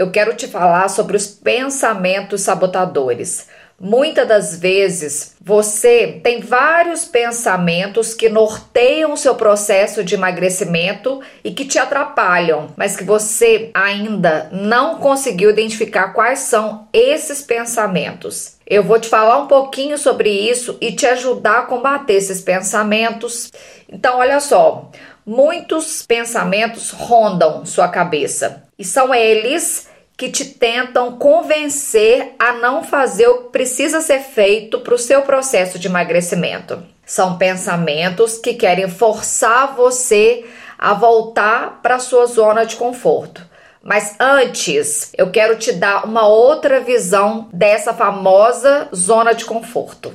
eu quero te falar sobre os pensamentos sabotadores. Muitas das vezes você tem vários pensamentos que norteiam o seu processo de emagrecimento e que te atrapalham, mas que você ainda não conseguiu identificar quais são esses pensamentos. Eu vou te falar um pouquinho sobre isso e te ajudar a combater esses pensamentos. Então, olha só, muitos pensamentos rondam sua cabeça e são eles que te tentam convencer a não fazer o que precisa ser feito para o seu processo de emagrecimento. São pensamentos que querem forçar você a voltar para sua zona de conforto. Mas antes, eu quero te dar uma outra visão dessa famosa zona de conforto.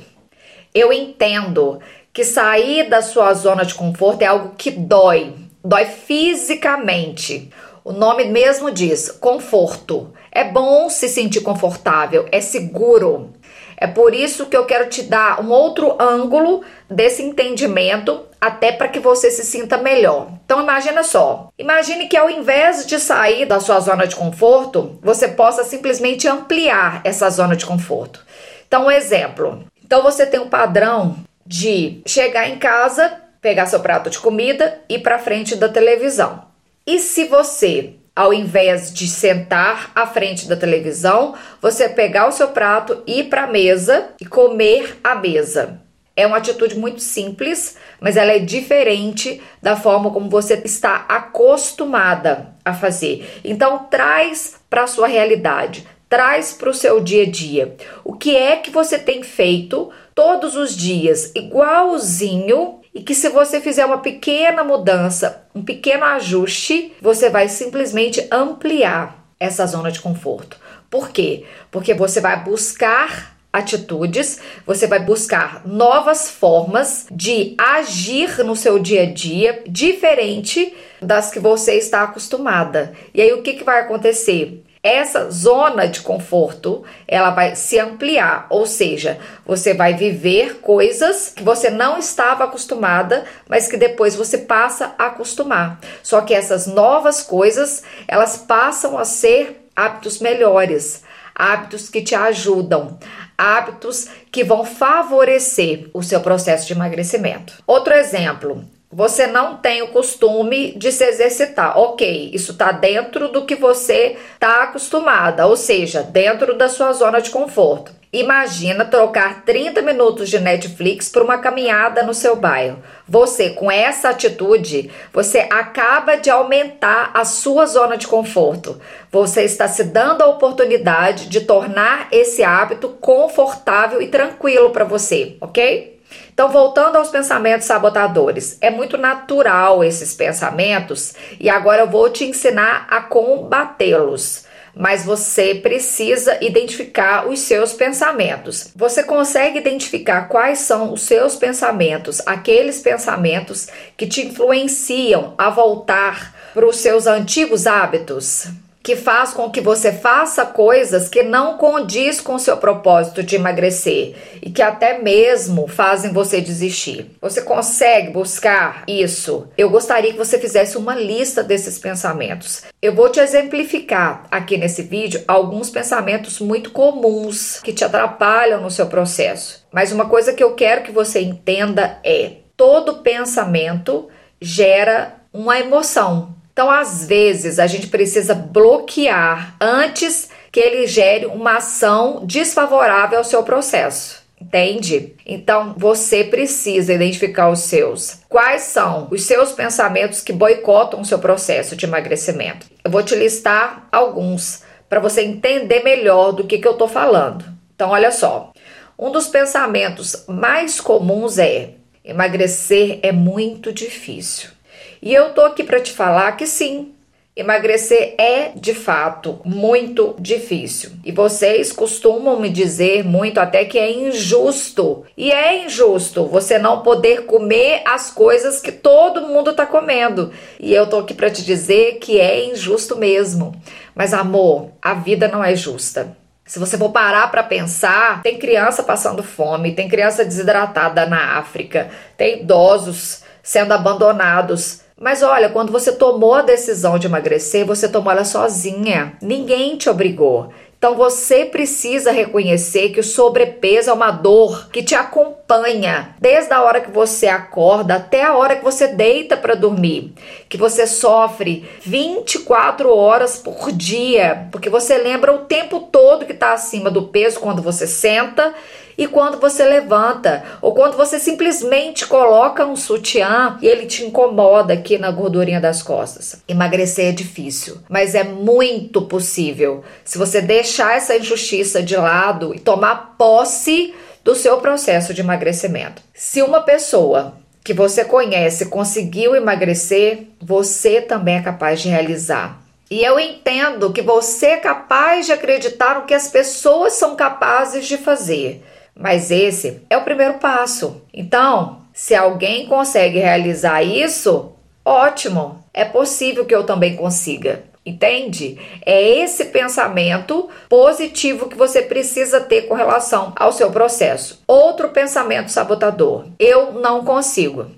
Eu entendo que sair da sua zona de conforto é algo que dói, dói fisicamente. O nome mesmo diz conforto. É bom se sentir confortável, é seguro. É por isso que eu quero te dar um outro ângulo desse entendimento, até para que você se sinta melhor. Então imagina só. Imagine que ao invés de sair da sua zona de conforto, você possa simplesmente ampliar essa zona de conforto. Então, um exemplo. Então você tem um padrão de chegar em casa, pegar seu prato de comida e para frente da televisão. E se você, ao invés de sentar à frente da televisão, você pegar o seu prato, ir para a mesa e comer à mesa? É uma atitude muito simples, mas ela é diferente da forma como você está acostumada a fazer. Então, traz para a sua realidade, traz para o seu dia a dia. O que é que você tem feito todos os dias, igualzinho e que se você fizer uma pequena mudança, um pequeno ajuste, você vai simplesmente ampliar essa zona de conforto. Por quê? Porque você vai buscar atitudes, você vai buscar novas formas de agir no seu dia a dia, diferente das que você está acostumada. E aí o que, que vai acontecer? Essa zona de conforto ela vai se ampliar, ou seja, você vai viver coisas que você não estava acostumada, mas que depois você passa a acostumar. Só que essas novas coisas elas passam a ser hábitos melhores, hábitos que te ajudam, hábitos que vão favorecer o seu processo de emagrecimento. Outro exemplo, você não tem o costume de se exercitar. Ok, isso está dentro do que você está acostumada, ou seja, dentro da sua zona de conforto. Imagina trocar 30 minutos de Netflix por uma caminhada no seu bairro. Você, com essa atitude, você acaba de aumentar a sua zona de conforto. Você está se dando a oportunidade de tornar esse hábito confortável e tranquilo para você, ok? Então, voltando aos pensamentos sabotadores, é muito natural esses pensamentos e agora eu vou te ensinar a combatê-los. Mas você precisa identificar os seus pensamentos. Você consegue identificar quais são os seus pensamentos, aqueles pensamentos que te influenciam a voltar para os seus antigos hábitos? Que faz com que você faça coisas que não condiz com o seu propósito de emagrecer e que até mesmo fazem você desistir. Você consegue buscar isso? Eu gostaria que você fizesse uma lista desses pensamentos. Eu vou te exemplificar aqui nesse vídeo alguns pensamentos muito comuns que te atrapalham no seu processo. Mas uma coisa que eu quero que você entenda é: todo pensamento gera uma emoção. Então, às vezes, a gente precisa bloquear antes que ele gere uma ação desfavorável ao seu processo. Entende? Então você precisa identificar os seus. Quais são os seus pensamentos que boicotam o seu processo de emagrecimento? Eu vou te listar alguns para você entender melhor do que, que eu estou falando. Então, olha só. Um dos pensamentos mais comuns é: emagrecer é muito difícil. E eu tô aqui para te falar que sim, Emagrecer é de fato muito difícil. E vocês costumam me dizer muito até que é injusto. E é injusto você não poder comer as coisas que todo mundo tá comendo. E eu tô aqui para te dizer que é injusto mesmo. Mas amor, a vida não é justa. Se você for parar para pensar, tem criança passando fome, tem criança desidratada na África, tem idosos sendo abandonados Mas olha, quando você tomou a decisão de emagrecer, você tomou ela sozinha. Ninguém te obrigou. Então você precisa reconhecer que o sobrepeso é uma dor que te acompanha desde a hora que você acorda até a hora que você deita para dormir, que você sofre 24 horas por dia, porque você lembra o tempo todo que está acima do peso quando você senta e quando você levanta, ou quando você simplesmente coloca um sutiã e ele te incomoda aqui na gordurinha das costas. Emagrecer é difícil, mas é muito possível se você deixar essa injustiça de lado e tomar posse do seu processo de emagrecimento. Se uma pessoa que você conhece conseguiu emagrecer, você também é capaz de realizar. E eu entendo que você é capaz de acreditar no que as pessoas são capazes de fazer. Mas esse é o primeiro passo. Então, se alguém consegue realizar isso, ótimo, é possível que eu também consiga. Entende? É esse pensamento positivo que você precisa ter com relação ao seu processo. Outro pensamento sabotador: eu não consigo.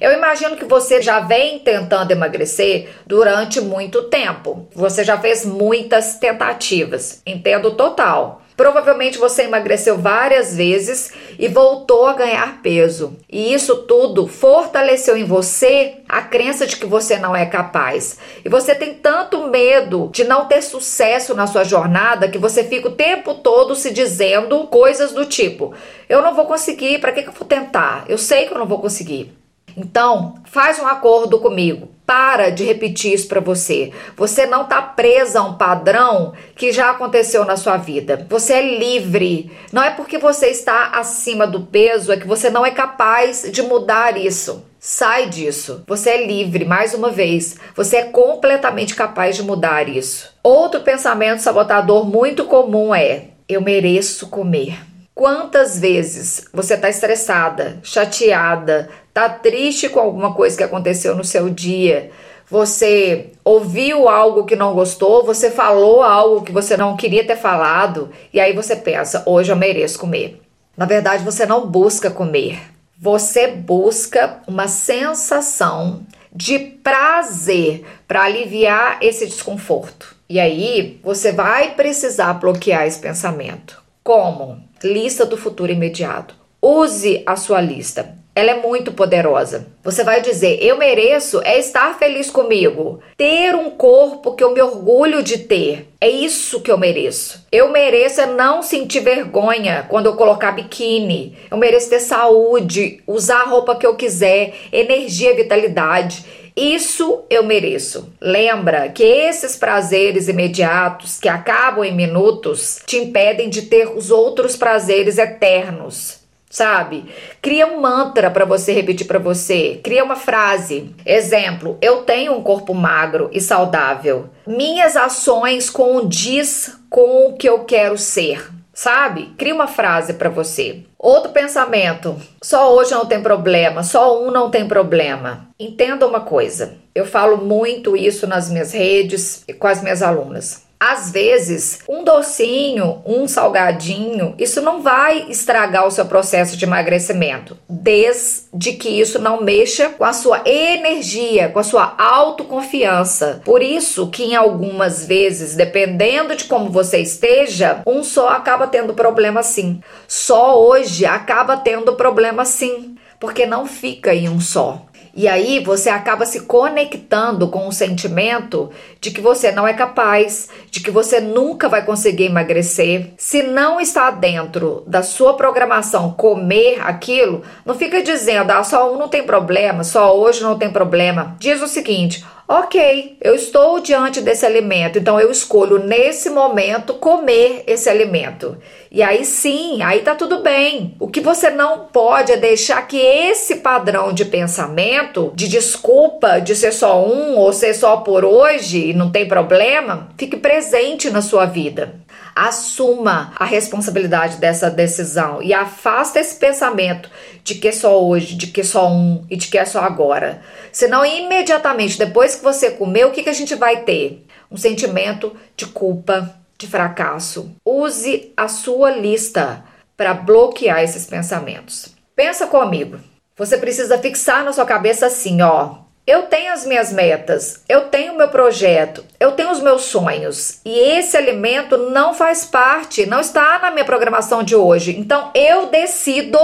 Eu imagino que você já vem tentando emagrecer durante muito tempo. Você já fez muitas tentativas. Entendo total. Provavelmente você emagreceu várias vezes e voltou a ganhar peso. E isso tudo fortaleceu em você a crença de que você não é capaz. E você tem tanto medo de não ter sucesso na sua jornada que você fica o tempo todo se dizendo coisas do tipo: eu não vou conseguir, para que, que eu vou tentar? Eu sei que eu não vou conseguir. Então, faz um acordo comigo. Para de repetir isso para você. Você não está presa a um padrão que já aconteceu na sua vida. Você é livre. Não é porque você está acima do peso é que você não é capaz de mudar isso. Sai disso. Você é livre, mais uma vez. Você é completamente capaz de mudar isso. Outro pensamento sabotador muito comum é: eu mereço comer. Quantas vezes você está estressada, chateada, tá triste com alguma coisa que aconteceu no seu dia, você ouviu algo que não gostou, você falou algo que você não queria ter falado, e aí você pensa: hoje eu mereço comer. Na verdade, você não busca comer, você busca uma sensação de prazer para aliviar esse desconforto. E aí você vai precisar bloquear esse pensamento. Como? Lista do futuro imediato. Use a sua lista. Ela é muito poderosa. Você vai dizer: Eu mereço é estar feliz comigo, ter um corpo que eu me orgulho de ter. É isso que eu mereço. Eu mereço é não sentir vergonha quando eu colocar biquíni. Eu mereço ter saúde, usar a roupa que eu quiser, energia, vitalidade. Isso eu mereço. Lembra que esses prazeres imediatos que acabam em minutos te impedem de ter os outros prazeres eternos sabe? Cria um mantra para você repetir para você. Cria uma frase. Exemplo: eu tenho um corpo magro e saudável. Minhas ações condiz com o que eu quero ser. Sabe? Cria uma frase para você. Outro pensamento: só hoje não tem problema, só um não tem problema. Entenda uma coisa. Eu falo muito isso nas minhas redes e com as minhas alunas. Às vezes, um docinho, um salgadinho, isso não vai estragar o seu processo de emagrecimento, desde que isso não mexa com a sua energia, com a sua autoconfiança. Por isso que em algumas vezes, dependendo de como você esteja, um só acaba tendo problema sim. Só hoje acaba tendo problema sim, porque não fica em um só. E aí você acaba se conectando com o sentimento de que você não é capaz, de que você nunca vai conseguir emagrecer. Se não está dentro da sua programação comer aquilo, não fica dizendo, ah, só um não tem problema, só hoje não tem problema. Diz o seguinte: Ok, eu estou diante desse alimento, então eu escolho nesse momento comer esse alimento. E aí sim, aí tá tudo bem. O que você não pode é deixar que esse padrão de pensamento, de desculpa de ser só um ou ser só por hoje e não tem problema, fique presente na sua vida. Assuma a responsabilidade dessa decisão e afasta esse pensamento de que é só hoje, de que é só um e de que é só agora. Senão, imediatamente depois que você comer, o que, que a gente vai ter? Um sentimento de culpa, de fracasso. Use a sua lista para bloquear esses pensamentos. Pensa comigo. Você precisa fixar na sua cabeça assim, ó. Eu tenho as minhas metas, eu tenho o meu projeto, eu tenho os meus sonhos e esse alimento não faz parte, não está na minha programação de hoje. Então eu decido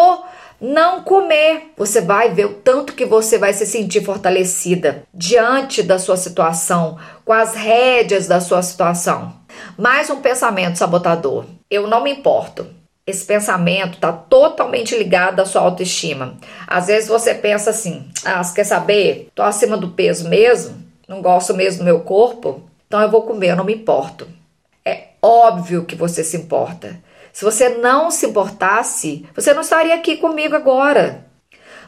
não comer. Você vai ver o tanto que você vai se sentir fortalecida diante da sua situação, com as rédeas da sua situação. Mais um pensamento sabotador. Eu não me importo. Esse pensamento está totalmente ligado à sua autoestima. Às vezes você pensa assim: ah, você quer saber? Tô acima do peso mesmo, não gosto mesmo do meu corpo, então eu vou comer, eu não me importo. É óbvio que você se importa. Se você não se importasse, você não estaria aqui comigo agora.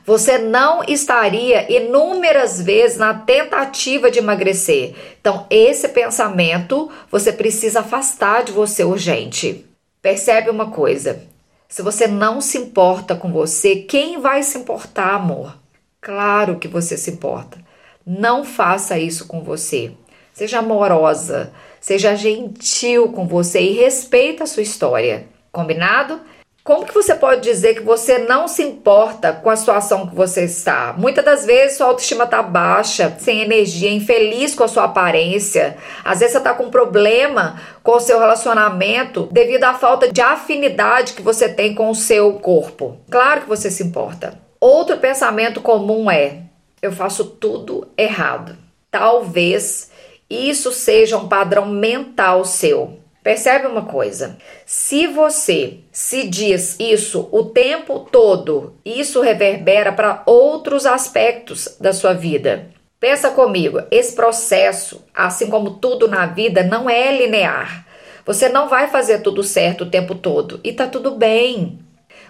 Você não estaria inúmeras vezes na tentativa de emagrecer. Então, esse pensamento você precisa afastar de você urgente. Percebe uma coisa: se você não se importa com você, quem vai se importar, amor? Claro que você se importa. Não faça isso com você. Seja amorosa, seja gentil com você e respeita a sua história. Combinado? Como que você pode dizer que você não se importa com a situação que você está? Muitas das vezes sua autoestima está baixa, sem energia, infeliz com a sua aparência. Às vezes você está com um problema com o seu relacionamento devido à falta de afinidade que você tem com o seu corpo. Claro que você se importa. Outro pensamento comum é: eu faço tudo errado. Talvez isso seja um padrão mental seu. Percebe uma coisa? Se você se diz isso o tempo todo, isso reverbera para outros aspectos da sua vida. Pensa comigo, esse processo, assim como tudo na vida, não é linear. Você não vai fazer tudo certo o tempo todo e tá tudo bem.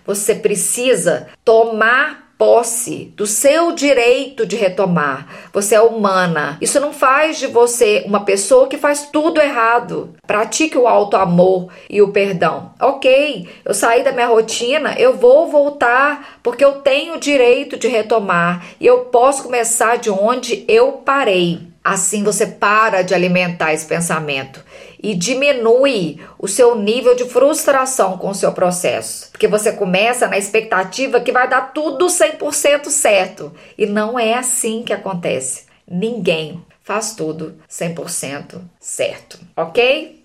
Você precisa tomar posse do seu direito de retomar. Você é humana. Isso não faz de você uma pessoa que faz tudo errado. Pratique o alto amor e o perdão. OK, eu saí da minha rotina, eu vou voltar porque eu tenho o direito de retomar e eu posso começar de onde eu parei. Assim você para de alimentar esse pensamento e diminui o seu nível de frustração com o seu processo. Porque você começa na expectativa que vai dar tudo 100% certo. E não é assim que acontece. Ninguém faz tudo 100% certo, ok?